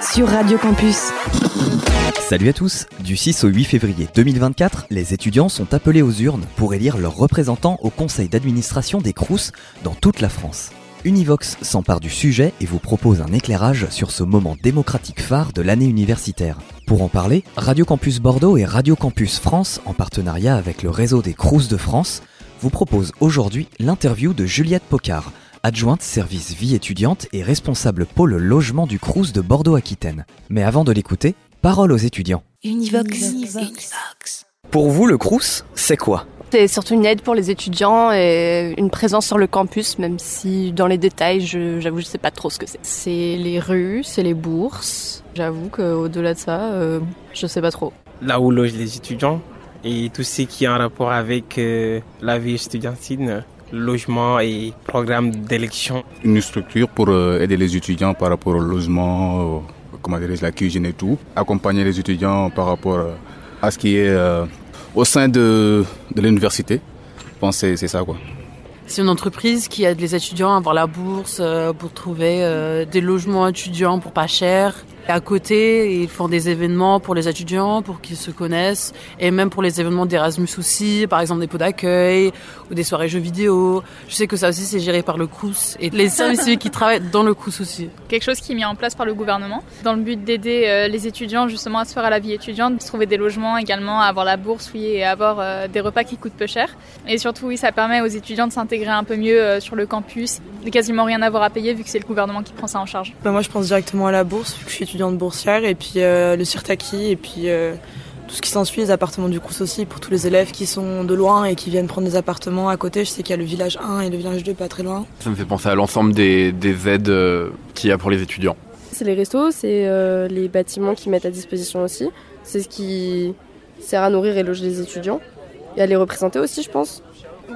sur Radio Campus. Salut à tous Du 6 au 8 février 2024, les étudiants sont appelés aux urnes pour élire leurs représentants au conseil d'administration des CROUS dans toute la France. Univox s'empare du sujet et vous propose un éclairage sur ce moment démocratique phare de l'année universitaire. Pour en parler, Radio Campus Bordeaux et Radio Campus France, en partenariat avec le réseau des Crous de France, vous propose aujourd'hui l'interview de Juliette Pocard, adjointe service vie étudiante et responsable pôle logement du Crous de Bordeaux-Aquitaine. Mais avant de l'écouter, parole aux étudiants. Univox. Pour vous, le Crous, c'est quoi? C'est surtout une aide pour les étudiants et une présence sur le campus, même si dans les détails, je- j'avoue, je sais pas trop ce que c'est. C'est les rues, c'est les bourses. J'avoue qu'au-delà de ça, euh, je sais pas trop. là où logent les étudiants et tout ce qui est en rapport avec euh, la vie estudiantine, logement et programme d'élection. une structure pour euh, aider les étudiants par rapport au logement, euh, comment dirais-je, la cuisine et tout. Accompagner les étudiants par rapport euh, à ce qui est au sein de, de l'université. Je pense que c'est- ça quoi. C'est une entreprise qui aide les étudiants à avoir la bourse pour trouver des logements étudiants pour pas cher. Et à côté, ils font des événements pour les étudiants, pour qu'ils se connaissent, et même pour les événements d'Erasmus aussi, par exemple des pots d'accueil ou des soirées jeux vidéo. Je sais que ça aussi c'est géré par le CRUS et les services civiques qui travaillent dans le CRUS aussi. quelque chose qui est mis en place par le gouvernement dans le but d'aider euh, les étudiants justement à se faire à la vie étudiante, de se trouver des logements également, à avoir la bourse oui, et à avoir euh, des repas qui coûtent peu cher. Et surtout oui, ça permet aux étudiants de s'intégrer un peu mieux euh, sur le campus, de quasiment rien avoir à payer vu que c'est le gouvernement qui prend ça en charge. Bah, moi, je pense directement à la bourse, vu que je suis étudiante boursière, et puis euh, le Sirtaki, et puis euh, tout ce qui s'ensuit, les appartements du Crous aussi, pour tous les élèves qui sont de loin et qui viennent prendre des appartements à côté. Je sais qu'il y a le village 1 et le village 2 pas très loin. Ça me fait penser à l'ensemble des, des aides euh, qu'il y a pour les étudiants. C'est les restos, c'est euh, les bâtiments qui mettent à disposition aussi. C'est ce qui sert à nourrir et loger les étudiants. Et à les représenter aussi, je pense.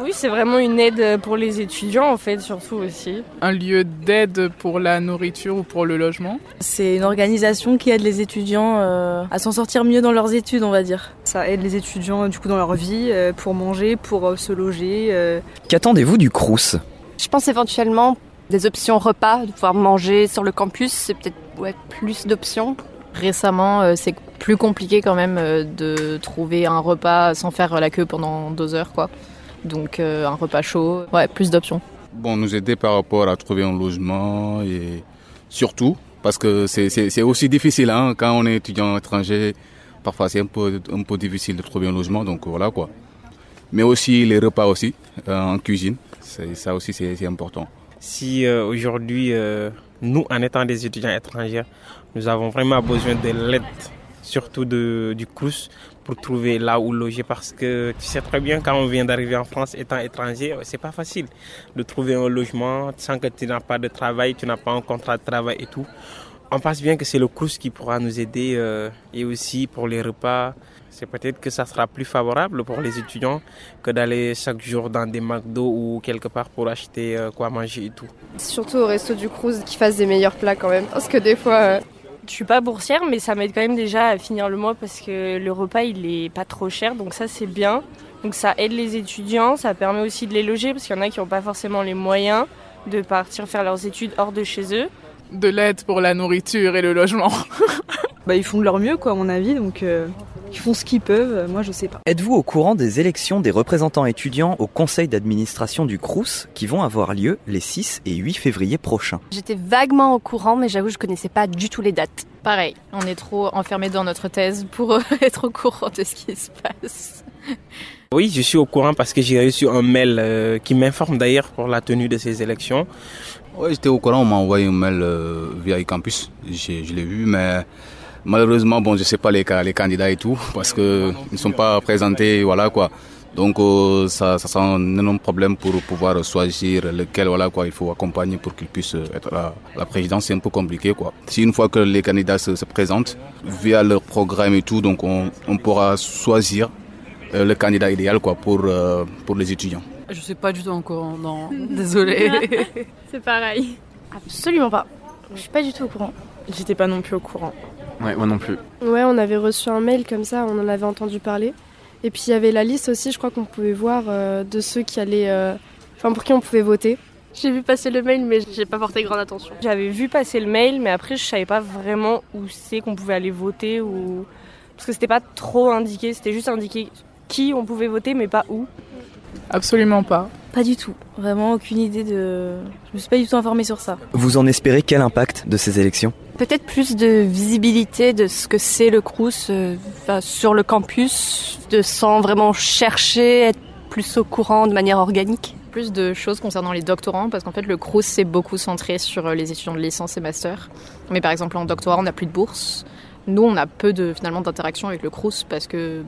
Oui, c'est vraiment une aide pour les étudiants, en fait, surtout aussi. un lieu d'aide pour la nourriture ou pour le logement. C'est une organisation qui aide les étudiants euh, à s'en sortir mieux dans leurs études, on va dire. Ça aide les étudiants du coup dans leur vie, euh, pour manger, pour euh, se loger. euh, Qu'attendez-vous du Crous? Je pense éventuellement des options repas, de pouvoir manger sur le campus, c'est peut-être ouais, plus d'options. Récemment, euh, c'est plus compliqué quand même euh, de trouver un repas sans faire la queue pendant deux heures, quoi. Donc euh, un repas chaud, ouais, plus d'options. Bon, nous aider par rapport à trouver un logement et surtout parce que c'est- aussi difficile hein, quand on est étudiant étranger. Parfois, c'est un peu, un peu difficile de trouver un logement, donc voilà quoi. Mais aussi les repas aussi euh, en cuisine, ça aussi c'est c'est important. Si euh, aujourd'hui, euh, nous, en étant des étudiants étrangers, nous avons vraiment besoin de l'aide, surtout de, du CRUS, pour trouver là où loger parce que tu sais très bien quand on vient d'arriver en France étant étranger, c'est pas facile de trouver un logement sans que tu n'as pas de travail, tu n'as pas un contrat de travail et tout. On pense bien que c'est le CRUS qui pourra nous aider euh, et aussi pour les repas. C'est peut-être que ça sera plus favorable pour les étudiants que d'aller chaque jour dans des McDo ou quelque part pour acheter euh, quoi manger et tout. Surtout au resto du Cruz qui fassent des meilleurs plats quand même. Parce que des fois, euh, Je suis pas boursière, mais ça m'aide quand même déjà à finir le mois parce que le repas il est pas trop cher, donc ça c'est bien. Donc ça aide les étudiants, ça permet aussi de les loger parce qu'il y en a qui n'ont pas forcément les moyens de partir faire leurs études hors de chez eux. De l'aide pour la nourriture et le logement. Bah ils font de leur mieux quoi à mon avis, donc euh, ils font ce qu'ils peuvent. Moi je sais pas. Êtes-vous au courant des élections des représentants étudiants au conseil d'administration du Crous qui vont avoir lieu les 6 et 8 février prochains? J'étais vaguement au courant, mais j'avoue, je connaissais pas du tout les dates. Pareil, on est trop enfermé dans notre thèse pour euh, être au courant de ce qui se passe. Oui, je suis au courant parce que j'ai reçu un mail euh, qui m'informe d'ailleurs pour la tenue de ces élections. Ouais, j'étais au courant, on m'a envoyé un mail euh, via campus, J'ai- je l'ai vu, mais malheureusement, bon, je sais pas les, ca- les candidats et tout, parce que ils ne sont pas présentés, voilà quoi. Donc euh, ça, ça sera un énorme problème pour pouvoir choisir lequel voilà quoi il faut accompagner pour qu'il puisse être à la présidence. C'est un peu compliqué quoi. Si une fois que les candidats se, se présentent via leur programme et tout, donc on, on pourra choisir euh, le candidat idéal quoi pour euh, pour les étudiants. Je sais pas du tout encore, non, désolé. C'est pareil. Absolument pas. Je suis pas du tout au courant. J'étais pas non plus au courant. Ouais, moi non plus. Ouais, on avait reçu un mail comme ça, on en avait entendu parler. Et puis il y avait la liste aussi, je crois qu'on pouvait voir euh, de ceux qui allaient. euh, Enfin, pour qui on pouvait voter. J'ai vu passer le mail, mais j'ai pas porté grande attention. J'avais vu passer le mail, mais après, je savais pas vraiment où c'est qu'on pouvait aller voter ou. Parce que c'était pas trop indiqué, c'était juste indiqué qui on pouvait voter, mais pas où. Absolument pas. Pas du tout. Vraiment aucune idée de. Je me suis pas du tout informée sur ça. Vous en espérez quel impact de ces élections? Peut-être plus de visibilité de ce que c'est le Crous euh, enfin, sur le campus, de sans vraiment chercher, être plus au courant de manière organique? Plus de choses concernant les doctorants, parce qu'en fait le Crous c'est beaucoup centré sur euh, les étudiants de licence et master. Mais par exemple en doctorat on n'a plus de bourse. Nous on a peu de finalement d'interaction avec le Crous parce que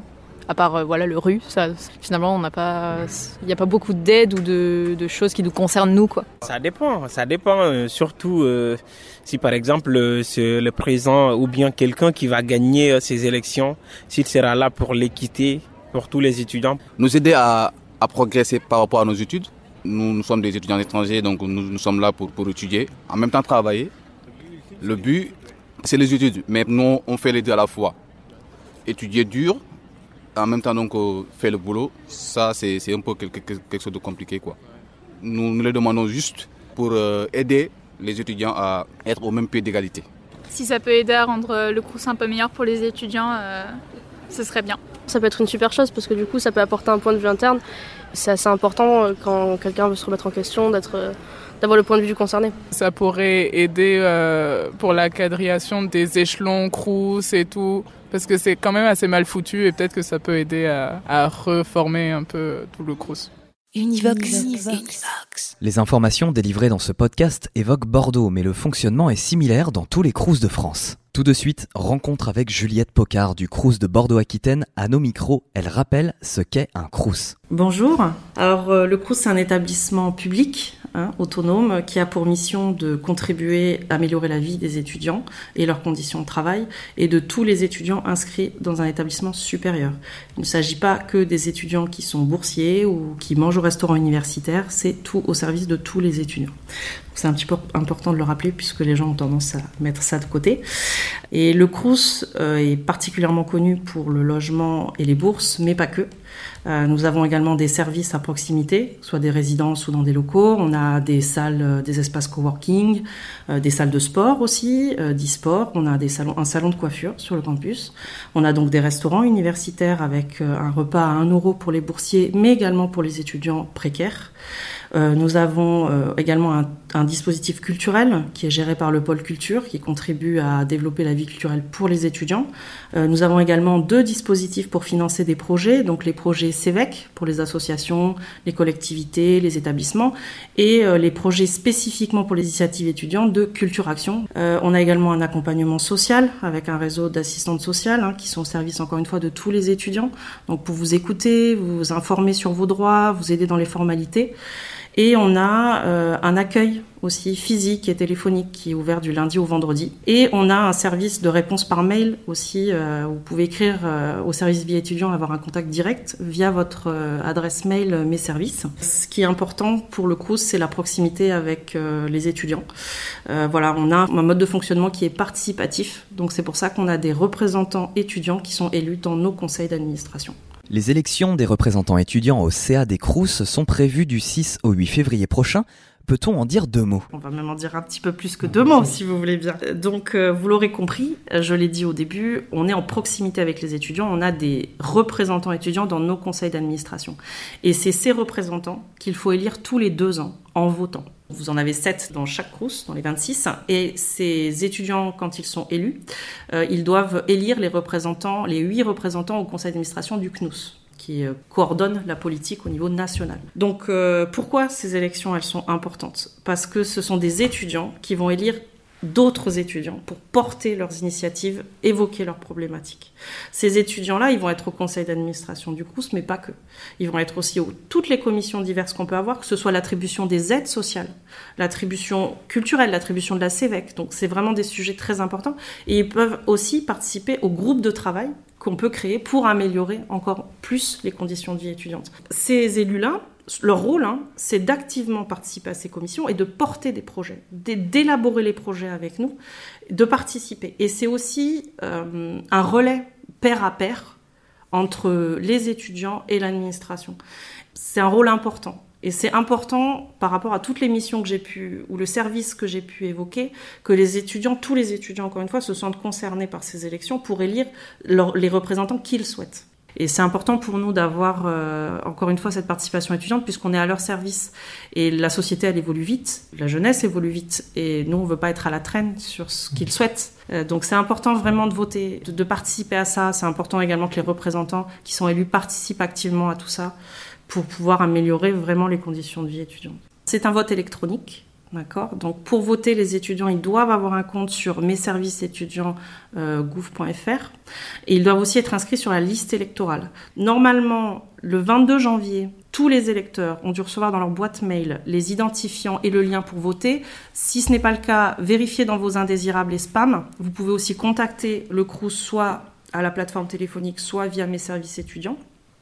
à part euh, voilà le RU, ça, finalement on n'a pas, il n'y a pas beaucoup d'aide ou de, de choses qui nous concernent nous quoi. Ça dépend, ça dépend. euh, surtout euh, si par exemple euh, c'est le président ou bien quelqu'un qui va gagner euh, ces élections, s'il sera là pour l'équité pour tous les étudiants. Nous aider à, à progresser par rapport à nos études. Nous, nous sommes des étudiants étrangers, donc nous, nous sommes là pour, pour étudier, en même temps travailler. Le but, c'est les études, mais nous, on fait les deux à la fois. Étudier dur, en même temps donc euh, faire le boulot, ça c'est un peu quelque, chose de compliqué quoi. Nous, nous les demandons juste pour euh, aider les étudiants à être au même pied d'égalité. Si ça peut aider à rendre le Crous un peu meilleur pour les étudiants, euh, ce serait bien. Ça peut être une super chose parce que du coup, ça peut apporter un point de vue interne. C'est assez important euh, quand quelqu'un veut se remettre en question d'être, euh, d'avoir le point de vue du concerné. Ça pourrait aider euh, pour la quadrillation des échelons, crous et tout, parce que c'est quand même assez mal foutu et peut-être que ça peut aider à, à reformer un peu tout le crous. Univox. Les informations délivrées dans ce podcast évoquent Bordeaux, mais le fonctionnement est similaire dans tous les crous de France. Tout de suite, rencontre avec Juliette Pocard du crous de Bordeaux-Aquitaine. À nos micros, elle rappelle ce qu'est un crous. Bonjour. Alors euh, le CRUS c'est un établissement public hein, autonome qui a pour mission de contribuer à améliorer la vie des étudiants et leurs conditions de travail et de tous les étudiants inscrits dans un établissement supérieur. Il ne s'agit pas que des étudiants qui sont boursiers ou qui mangent au restaurant universitaire, c'est tout au service de tous les étudiants. C'est un petit peu important de le rappeler puisque les gens ont tendance à mettre ça de côté. Et le CRUS euh, est particulièrement connu pour le logement et les bourses, mais pas que. Euh, nous avons également des services à proximité, soit des résidences ou dans des locaux. On a des salles, euh, des espaces coworking, euh, des salles de sport aussi, d'e-sport. On a des salons, un salon de coiffure sur le campus. On a donc des restaurants universitaires avec un repas à 1 euro pour les boursiers, mais également pour les étudiants précaires. Euh, nous avons euh, également un, un dispositif culturel qui est géré par le pôle culture, qui contribue à développer la vie culturelle pour les étudiants. Euh, nous avons également deux dispositifs pour financer des projets, donc les projets CEVEC pour les associations, les collectivités, les établissements, et les projets spécifiquement pour les initiatives étudiantes de Culture Action. On a également un accompagnement social avec un réseau d'assistantes sociales hein, qui sont au service encore une fois de tous les étudiants, donc pour vous écouter, vous informer sur vos droits, vous aider dans les formalités. Et on a euh, un accueil aussi physique et téléphonique qui est ouvert du lundi au vendredi. Et on a un service de réponse par mail aussi. Euh, vous pouvez écrire euh, au service vie étudiant, avoir un contact direct via votre euh, adresse mail euh, Mes services. Ce qui est important pour le CRUS, c'est la proximité avec euh, les étudiants. Voilà, on a un mode de fonctionnement qui est participatif. Donc c'est pour ça qu'on a des représentants étudiants qui sont élus dans nos conseils d'administration. Les élections des représentants étudiants au CA des Crous sont prévues du 6 au 8 février prochain. Peut-on en dire deux mots? On va même en dire un petit peu plus que deux mots, si vous voulez bien. Donc, euh, vous l'aurez compris, euh, je l'ai dit au début, on est en proximité avec les étudiants, on a des représentants étudiants dans nos conseils d'administration. Et c'est ces représentants qu'il faut élire tous les deux ans en votant. Vous en avez sept dans chaque crous, dans les 26. Et ces étudiants, quand ils sont élus, euh, ils doivent élire les représentants, les huit représentants au conseil d'administration du CNUS qui euh, coordonne la politique au niveau national. Donc euh, pourquoi ces élections elles sont importantes? Parce que ce sont des étudiants qui vont élire d'autres étudiants pour porter leurs initiatives, évoquer leurs problématiques. Ces étudiants-là, ils vont être au conseil d'administration du CRUS, mais pas que. Ils vont être aussi aux toutes les commissions diverses qu'on peut avoir, que ce soit l'attribution des aides sociales, l'attribution culturelle, l'attribution de la CEVEC. Donc c'est vraiment des sujets très importants. Et ils peuvent aussi participer au groupe de travail qu'on peut créer pour améliorer encore plus les conditions de vie étudiante. Ces élus-là leur rôle, hein, c'est d'activement participer à ces commissions et de porter des projets, d'élaborer les projets avec nous, de participer. Et c'est aussi euh, un relais pair à pair entre les étudiants et l'administration. C'est un rôle important. Et c'est important par rapport à toutes les missions que j'ai pu, ou le service que j'ai pu évoquer, que les étudiants, tous les étudiants, encore une fois, se sentent concernés par ces élections pour élire les représentants qu'ils souhaitent. Et c'est important pour nous d'avoir, euh, encore une fois, cette participation étudiante, puisqu'on est à leur service. Et la société, elle évolue vite, la jeunesse évolue vite, et nous, on ne veut pas être à la traîne sur ce qu'ils souhaitent. Euh, donc c'est important vraiment de voter, de, de participer à ça. C'est important également que les représentants qui sont élus participent activement à tout ça pour pouvoir améliorer vraiment les conditions de vie étudiante. C'est un vote électronique. D'accord? Donc pour voter, les étudiants, ils doivent avoir un compte sur mes services étudiants euh, gouv.fr et ils doivent aussi être inscrits sur la liste électorale. Normalement, le 22 janvier, tous les électeurs ont dû recevoir dans leur boîte mail les identifiants et le lien pour voter. Si ce n'est pas le cas, vérifiez dans vos indésirables et spams. Vous pouvez aussi contacter le CRUS soit à la plateforme téléphonique, soit via mes services étudiants.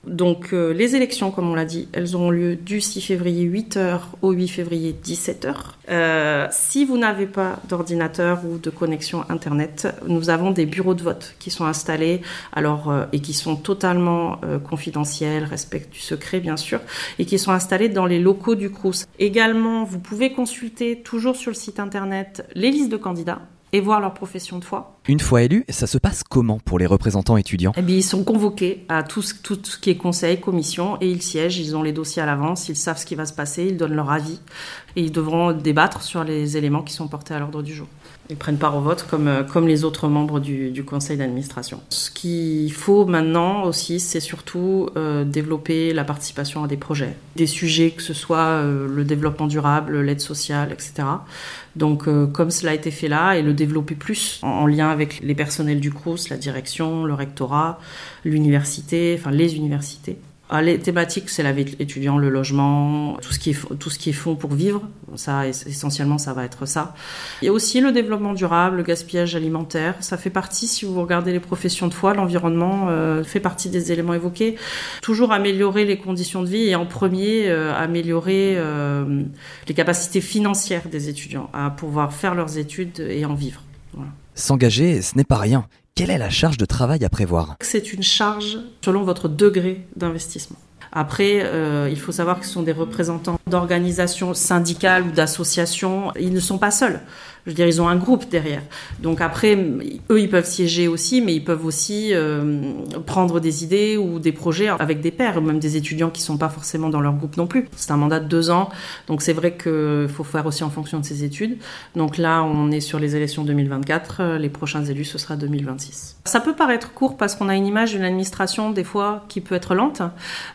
Donc euh, les élections, comme on l'a dit, elles auront lieu du 6 février 8h au 8 février 17h. Euh, si vous n'avez pas d'ordinateur ou de connexion Internet, nous avons des bureaux de vote qui sont installés alors, euh, et qui sont totalement confidentiels, respectent du secret bien sûr, et qui sont installés dans les locaux du CRUS. Également, vous pouvez consulter toujours sur le site Internet les listes de candidats et voir leur profession de foi. Une fois élus, ça se passe comment pour les représentants étudiants? Eh bien, Ils sont convoqués à tout ce, tout ce qui est conseil, commission, et ils siègent, ils ont les dossiers à l'avance, ils savent ce qui va se passer, ils donnent leur avis, et ils devront débattre sur les éléments qui sont portés à l'ordre du jour. Ils prennent part au vote comme, euh, comme les autres membres du, du conseil d'administration. Ce qu'il faut maintenant aussi, c'est surtout euh, développer la participation à des projets, des sujets que ce soit euh, le développement durable, l'aide sociale, etc. Donc, comme cela a été fait là, et le développer plus en, en lien avec les personnels du CRUS, la direction, le rectorat, l'université, enfin les universités. Ah, les thématiques, c'est la vie étudiant, le logement, tout ce qui est, tout ce qui est fonds pour vivre. Ça, essentiellement, ça va être ça. Il y a aussi le développement durable, le gaspillage alimentaire. Ça fait partie, si vous regardez les professions de foi, l'environnement euh, fait partie des éléments évoqués. Toujours améliorer les conditions de vie et en premier, euh, améliorer euh, les capacités financières des étudiants à pouvoir faire leurs études et en vivre. Voilà. S'engager, ce n'est pas rien. Quelle est la charge de travail à prévoir? C'est une charge selon votre degré d'investissement. Après, euh, il faut savoir que ce sont des représentants d'organisations syndicales ou d'associations. Ils ne sont pas seuls. Je veux dire, ils ont un groupe derrière. Donc après, eux, ils peuvent siéger aussi, mais ils peuvent aussi euh, prendre des idées ou des projets avec des pairs, même des étudiants qui sont pas forcément dans leur groupe non plus. C'est un mandat de deux ans, donc c'est vrai qu'il faut faire aussi en fonction de ses études. Donc là, on est sur les élections 2024. Les prochains élus, ce sera 2026. Ça peut paraître court parce qu'on a une image d'une administration des fois qui peut être lente.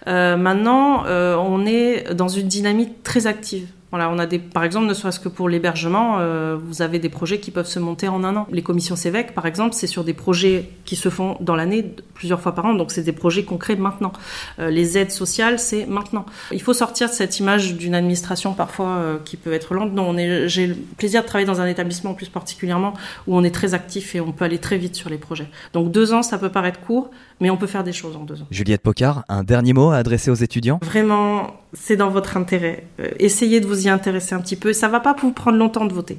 Euh, maintenant, euh, on est dans une dynamique très active. Voilà, on a des, par exemple, ne serait-ce que pour l'hébergement, euh, vous avez des projets qui peuvent se monter en un an. Les commissions CEVEC, par exemple, c'est sur des projets qui se font dans l'année plusieurs fois par an, donc c'est des projets concrets maintenant. Euh, les aides sociales, c'est maintenant. Il faut sortir de cette image d'une administration parfois euh, qui peut être lente. Non, on est, j'ai le plaisir de travailler dans un établissement plus particulièrement où on est très actif et on peut aller très vite sur les projets. Donc deux ans, ça peut paraître court, mais on peut faire des choses en deux ans. Juliette Pocard, un dernier mot à adresser aux étudiants? Vraiment, c'est dans votre intérêt. Euh, essayez de vous y intéresser un petit peu. Ça va pas vous prendre longtemps de voter.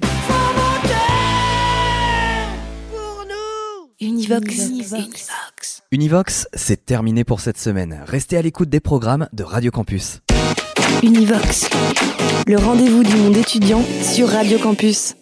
Univox. Univox. Univox, c'est terminé pour cette semaine. Restez à l'écoute des programmes de Radio Campus. Univox, le rendez-vous du monde étudiant sur Radio Campus.